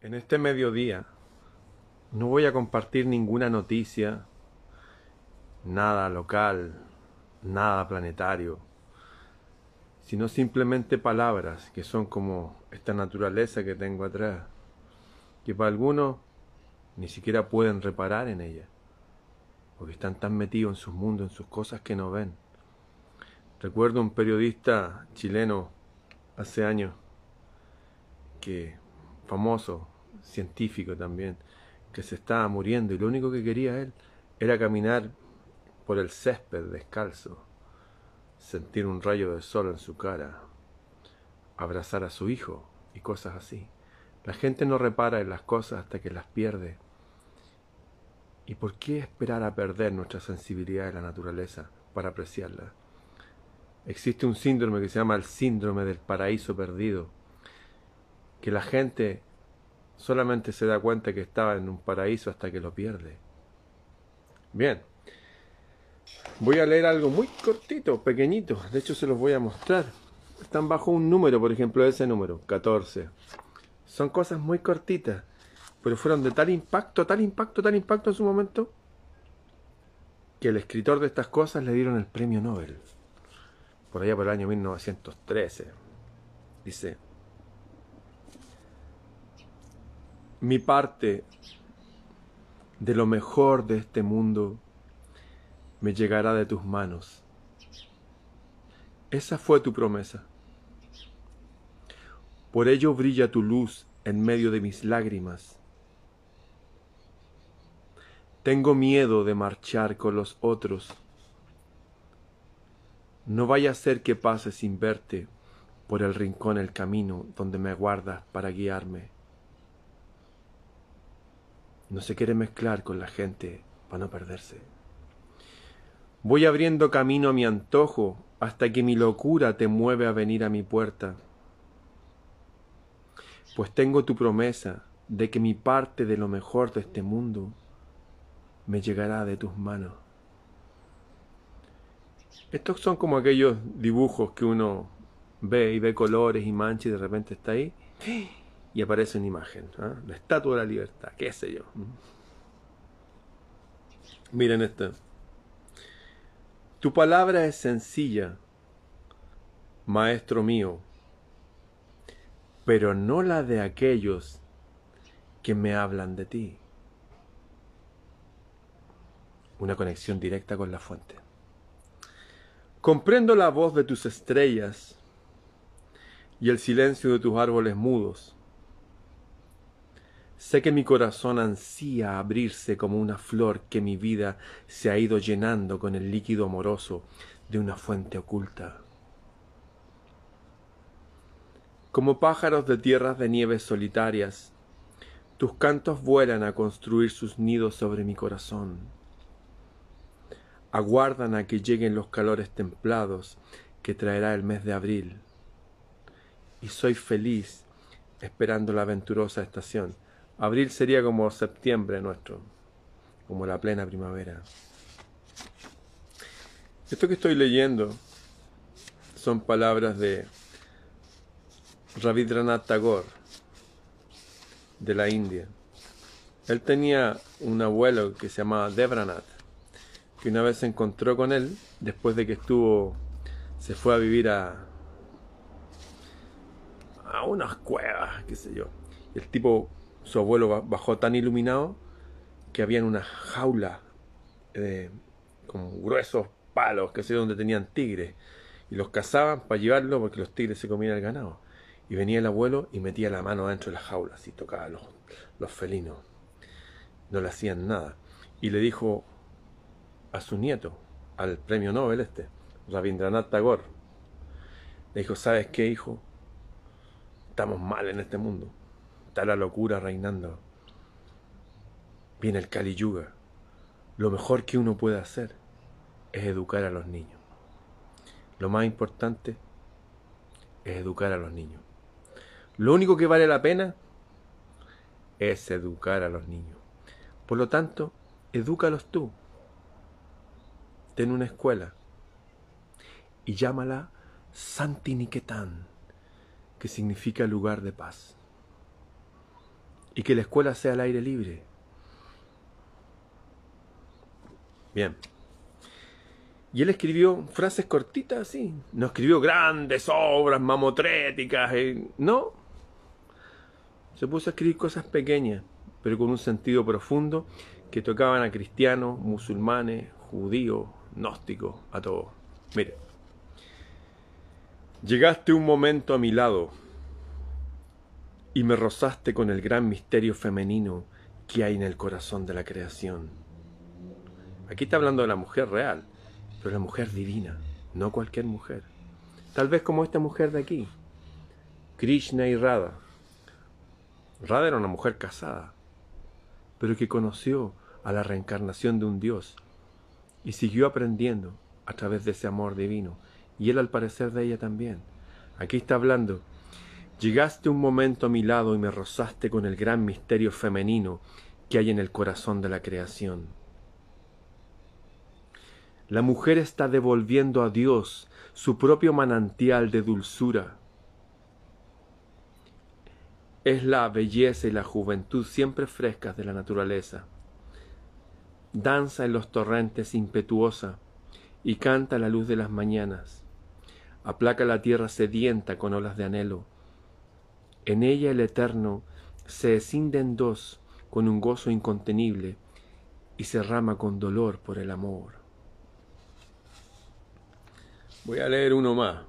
En este mediodía no voy a compartir ninguna noticia, nada local, nada planetario, sino simplemente palabras que son como esta naturaleza que tengo atrás, que para algunos ni siquiera pueden reparar en ella, porque están tan metidos en sus mundos, en sus cosas que no ven. Recuerdo un periodista chileno hace años que famoso, científico también, que se estaba muriendo y lo único que quería él era caminar por el césped descalzo, sentir un rayo de sol en su cara, abrazar a su hijo y cosas así. La gente no repara en las cosas hasta que las pierde. ¿Y por qué esperar a perder nuestra sensibilidad de la naturaleza para apreciarla? Existe un síndrome que se llama el síndrome del paraíso perdido, que la gente solamente se da cuenta que estaba en un paraíso hasta que lo pierde. Bien, voy a leer algo muy cortito, pequeñito, de hecho se los voy a mostrar. Están bajo un número, por ejemplo, ese número, 14. Son cosas muy cortitas, pero fueron de tal impacto, tal impacto, tal impacto en su momento, que el escritor de estas cosas le dieron el premio Nobel, por allá por el año 1913. Dice, mi parte de lo mejor de este mundo me llegará de tus manos. Esa fue tu promesa. Por ello brilla tu luz en medio de mis lágrimas. Tengo miedo de marchar con los otros. No vaya a ser que pase sin verte por el rincón el camino donde me guardas para guiarme. No se quiere mezclar con la gente para no perderse. Voy abriendo camino a mi antojo hasta que mi locura te mueve a venir a mi puerta. Pues tengo tu promesa de que mi parte de lo mejor de este mundo me llegará de tus manos. Estos son como aquellos dibujos que uno ve y ve colores y manchas y de repente está ahí y aparece una imagen, ¿ah? la estatua de la libertad, qué sé yo. Miren esto. Tu palabra es sencilla, maestro mío, pero no la de aquellos que me hablan de ti. Una conexión directa con la fuente. Comprendo la voz de tus estrellas y el silencio de tus árboles mudos Sé que mi corazón ansía abrirse como una flor que mi vida se ha ido llenando con el líquido amoroso de una fuente oculta. Como pájaros de tierras de nieves solitarias, tus cantos vuelan a construir sus nidos sobre mi corazón. Aguardan a que lleguen los calores templados que traerá el mes de abril. Y soy feliz esperando la aventurosa estación Abril sería como septiembre nuestro, como la plena primavera. Esto que estoy leyendo son palabras de Rabindranath Tagore, de la India. Él tenía un abuelo que se llamaba Devranath, que una vez se encontró con él después de que estuvo, se fue a vivir a, a unas cuevas, qué sé yo. El tipo su abuelo bajó tan iluminado que había una jaula eh, con gruesos palos, que sé donde tenían tigres, y los cazaban para llevarlo porque los tigres se comían el ganado. Y venía el abuelo y metía la mano dentro de la jaula, así tocaba los, los felinos. No le hacían nada. Y le dijo a su nieto, al premio Nobel este, Rabindranath Tagore, le dijo, ¿sabes qué, hijo? Estamos mal en este mundo la locura reinando. Viene el Kali Yuga. Lo mejor que uno puede hacer es educar a los niños. Lo más importante es educar a los niños. Lo único que vale la pena es educar a los niños. Por lo tanto, edúcalos tú. Ten una escuela y llámala Santiniketan, que significa lugar de paz y que la escuela sea al aire libre. Bien. Y él escribió frases cortitas así. No escribió grandes obras mamotréticas. Eh, no. Se puso a escribir cosas pequeñas, pero con un sentido profundo que tocaban a cristianos, musulmanes, judíos, gnósticos, a todos. Mire. Llegaste un momento a mi lado y me rozaste con el gran misterio femenino que hay en el corazón de la creación. Aquí está hablando de la mujer real, pero la mujer divina, no cualquier mujer. Tal vez como esta mujer de aquí, Krishna y Radha. Radha era una mujer casada, pero que conoció a la reencarnación de un dios y siguió aprendiendo a través de ese amor divino, y él al parecer de ella también. Aquí está hablando Llegaste un momento a mi lado y me rozaste con el gran misterio femenino que hay en el corazón de la creación. La mujer está devolviendo a Dios su propio manantial de dulzura. Es la belleza y la juventud siempre frescas de la naturaleza. Danza en los torrentes impetuosa y canta la luz de las mañanas. Aplaca la tierra sedienta con olas de anhelo en ella el Eterno se escinde en dos con un gozo incontenible y se rama con dolor por el amor. Voy a leer uno más.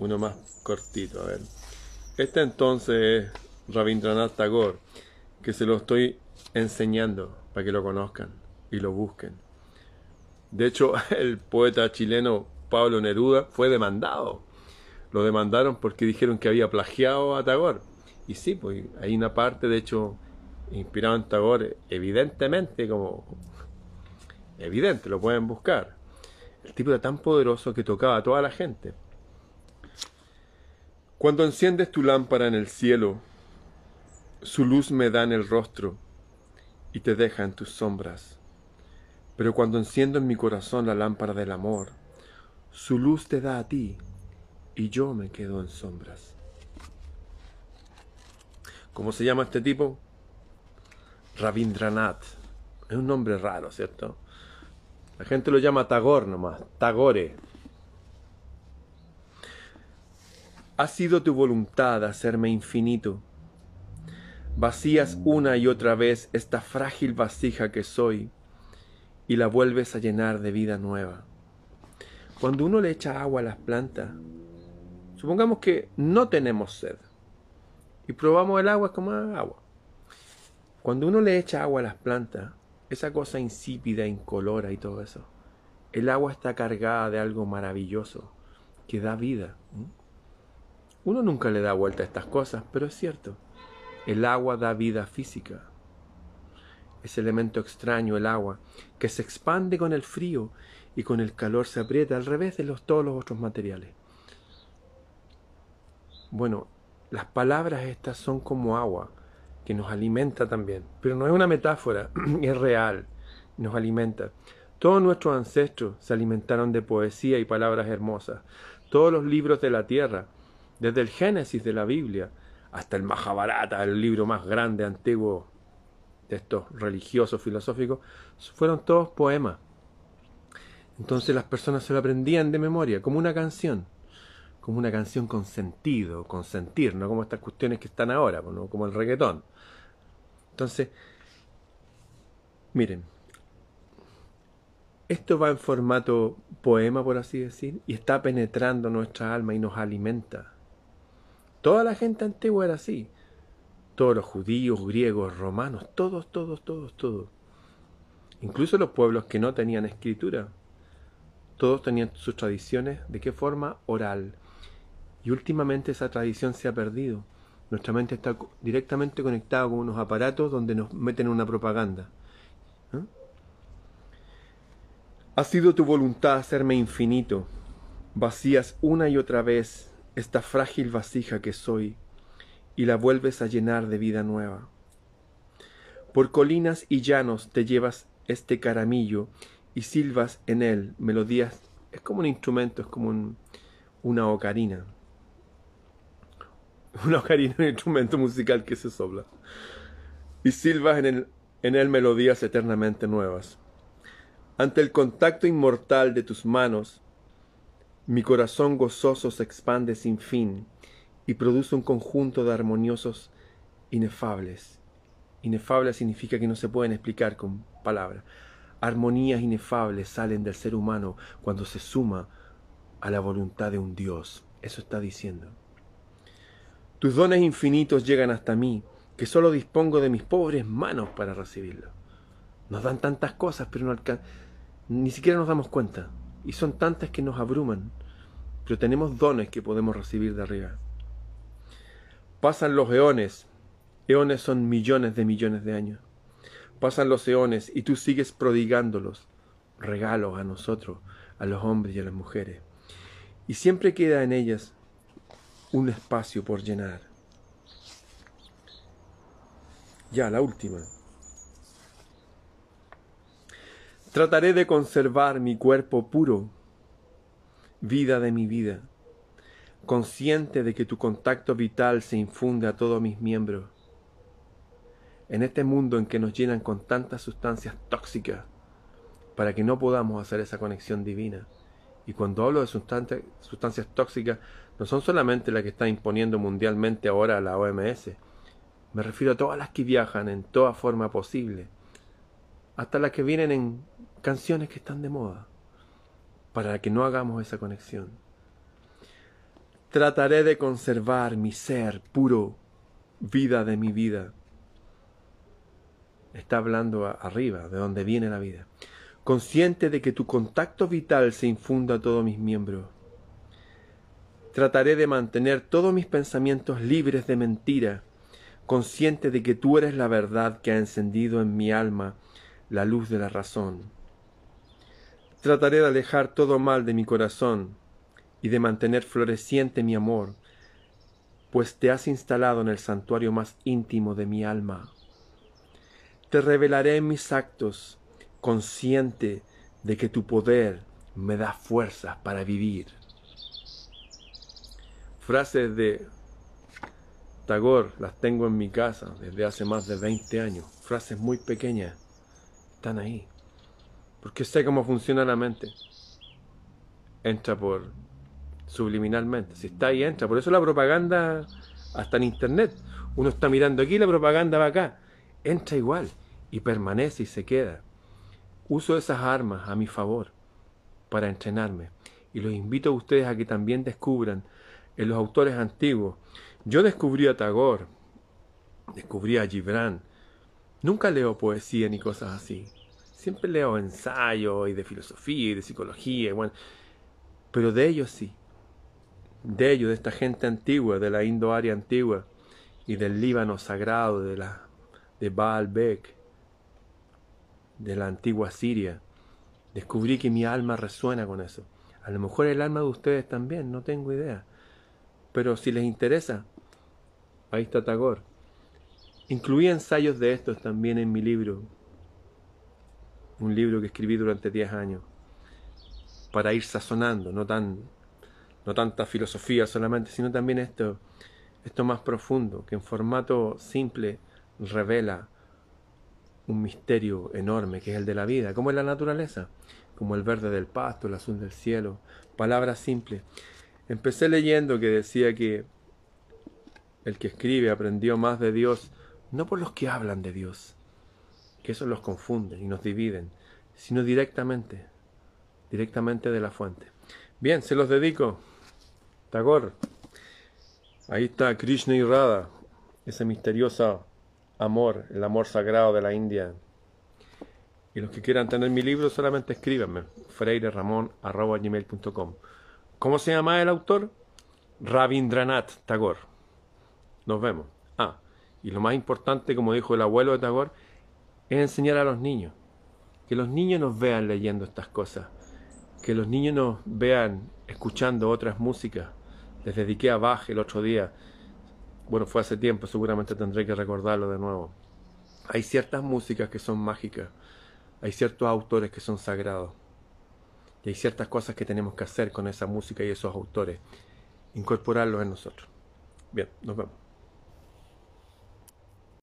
Uno más cortito, a ver. Este entonces es Rabindranath Tagore, que se lo estoy enseñando para que lo conozcan y lo busquen. De hecho, el poeta chileno Pablo Neruda fue demandado lo demandaron porque dijeron que había plagiado a Tagore. Y sí, pues hay una parte, de hecho, inspirado en Tagore, evidentemente, como evidente, lo pueden buscar. El tipo era tan poderoso que tocaba a toda la gente. Cuando enciendes tu lámpara en el cielo, su luz me da en el rostro y te deja en tus sombras. Pero cuando enciendo en mi corazón la lámpara del amor, su luz te da a ti y yo me quedo en sombras. ¿Cómo se llama este tipo? Rabindranath. Es un nombre raro, ¿cierto? La gente lo llama Tagore nomás, Tagore. Ha sido tu voluntad hacerme infinito. Vacías una y otra vez esta frágil vasija que soy y la vuelves a llenar de vida nueva. Cuando uno le echa agua a las plantas, Supongamos que no tenemos sed y probamos el agua como agua. Cuando uno le echa agua a las plantas, esa cosa insípida, incolora y todo eso, el agua está cargada de algo maravilloso que da vida. Uno nunca le da vuelta a estas cosas, pero es cierto. El agua da vida física. Ese elemento extraño, el agua, que se expande con el frío y con el calor se aprieta al revés de los, todos los otros materiales. Bueno, las palabras estas son como agua, que nos alimenta también. Pero no es una metáfora, es real, nos alimenta. Todos nuestros ancestros se alimentaron de poesía y palabras hermosas. Todos los libros de la tierra, desde el Génesis de la Biblia hasta el Mahabharata, el libro más grande, antiguo de estos religiosos, filosóficos, fueron todos poemas. Entonces las personas se lo aprendían de memoria, como una canción como una canción con sentido, con sentir, no como estas cuestiones que están ahora, como el reggaetón. Entonces, miren, esto va en formato poema, por así decir, y está penetrando nuestra alma y nos alimenta. Toda la gente antigua era así. Todos los judíos, griegos, romanos, todos, todos, todos, todos. Incluso los pueblos que no tenían escritura. Todos tenían sus tradiciones. ¿De qué forma? Oral. Y últimamente esa tradición se ha perdido. Nuestra mente está directamente conectada con unos aparatos donde nos meten una propaganda. Ha sido tu voluntad hacerme infinito. Vacías una y otra vez esta frágil vasija que soy y la vuelves a llenar de vida nueva. Por colinas y llanos te llevas este caramillo y silbas en él melodías. Es como un instrumento, es como una ocarina. Una ocarina un instrumento musical que se sopla. Y silbas en, en él melodías eternamente nuevas. Ante el contacto inmortal de tus manos, mi corazón gozoso se expande sin fin y produce un conjunto de armoniosos inefables. Inefable significa que no se pueden explicar con palabras. Armonías inefables salen del ser humano cuando se suma a la voluntad de un Dios. Eso está diciendo. Tus dones infinitos llegan hasta mí, que solo dispongo de mis pobres manos para recibirlo. Nos dan tantas cosas, pero no ni siquiera nos damos cuenta. Y son tantas que nos abruman. Pero tenemos dones que podemos recibir de arriba. Pasan los eones. Eones son millones de millones de años. Pasan los eones y tú sigues prodigándolos, regalos a nosotros, a los hombres y a las mujeres. Y siempre queda en ellas un espacio por llenar. Ya, la última. Trataré de conservar mi cuerpo puro, vida de mi vida, consciente de que tu contacto vital se infunde a todos mis miembros. En este mundo en que nos llenan con tantas sustancias tóxicas, para que no podamos hacer esa conexión divina. Y cuando hablo de sustancias, tóxicas, no son solamente las que está imponiendo mundialmente ahora la OMS. Me refiero a todas las que viajan en toda forma posible, hasta las que vienen en canciones que están de moda, para que no hagamos esa conexión. Trataré de conservar mi ser puro, vida de mi vida. Está hablando arriba, de donde viene la vida. Consciente de que tu contacto vital se infunda a todos mis miembros. Trataré de mantener todos mis pensamientos libres de mentira, consciente de que tú eres la verdad que ha encendido en mi alma la luz de la razón. Trataré de alejar todo mal de mi corazón y de mantener floreciente mi amor, pues te has instalado en el santuario más íntimo de mi alma. Te revelaré en mis actos, consciente de que tu poder me da fuerzas para vivir. Frases de Tagore las tengo en mi casa desde hace más de 20 años. Frases muy pequeñas. Están ahí. Porque sé cómo funciona la mente. Entra por subliminalmente. Si está ahí, entra. Por eso la propaganda, hasta en internet. Uno está mirando aquí, la propaganda va acá. Entra igual. Y permanece y se queda. Uso esas armas a mi favor para entrenarme. Y los invito a ustedes a que también descubran en los autores antiguos. Yo descubrí a Tagore, descubrí a Gibran. Nunca leo poesía ni cosas así. Siempre leo ensayos y de filosofía y de psicología, bueno, pero de ellos sí. De ellos, de esta gente antigua, de la Indo-Aria antigua y del Líbano sagrado, de, la, de Baalbek, de la antigua Siria. Descubrí que mi alma resuena con eso. A lo mejor el alma de ustedes también, no tengo idea. Pero si les interesa, ahí está Tagore. Incluí ensayos de estos también en mi libro, un libro que escribí durante 10 años, para ir sazonando, no, tan, no tanta filosofía solamente, sino también esto, esto más profundo, que en formato simple revela un misterio enorme que es el de la vida, como es la naturaleza, como el verde del pasto, el azul del cielo, palabras simples. Empecé leyendo que decía que el que escribe aprendió más de Dios, no por los que hablan de Dios, que eso los confunde y nos dividen, sino directamente, directamente de la fuente. Bien, se los dedico. Tagore. Ahí está Krishna y Radha, ese misterioso amor, el amor sagrado de la India. Y los que quieran tener mi libro solamente escríbanme, freireramon.com. ¿Cómo se llama el autor? Rabindranath Tagore. Nos vemos. Ah, y lo más importante, como dijo el abuelo de Tagore, es enseñar a los niños. Que los niños nos vean leyendo estas cosas. Que los niños nos vean escuchando otras músicas. Les dediqué a Bach el otro día. Bueno, fue hace tiempo, seguramente tendré que recordarlo de nuevo. Hay ciertas músicas que son mágicas. Hay ciertos autores que son sagrados. Y hay ciertas cosas que tenemos que hacer con esa música y esos autores. Incorporarlos en nosotros. Bien, nos vemos.